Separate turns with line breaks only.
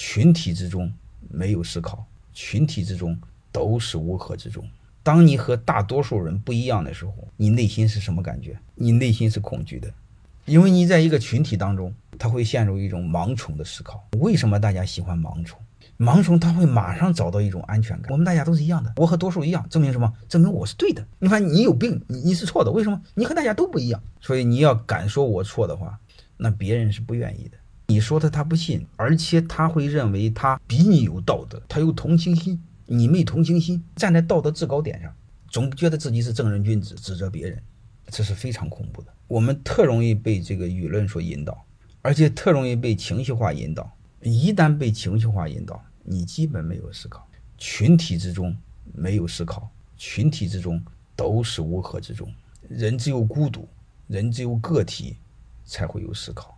群体之中没有思考，群体之中都是乌合之众。当你和大多数人不一样的时候，你内心是什么感觉？你内心是恐惧的，因为你在一个群体当中，他会陷入一种盲从的思考。为什么大家喜欢盲从？盲从他会马上找到一种安全感。我们大家都是一样的，我和多数一样，证明什么？证明我是对的。你看你有病，你你是错的，为什么？你和大家都不一样，所以你要敢说我错的话，那别人是不愿意的。你说他他不信，而且他会认为他比你有道德，他有同情心，你没同情心，站在道德制高点上，总觉得自己是正人君子，指责别人，这是非常恐怖的。我们特容易被这个舆论所引导，而且特容易被情绪化引导。一旦被情绪化引导，你基本没有思考，群体之中没有思考，群体之中都是乌合之众。人只有孤独，人只有个体，才会有思考。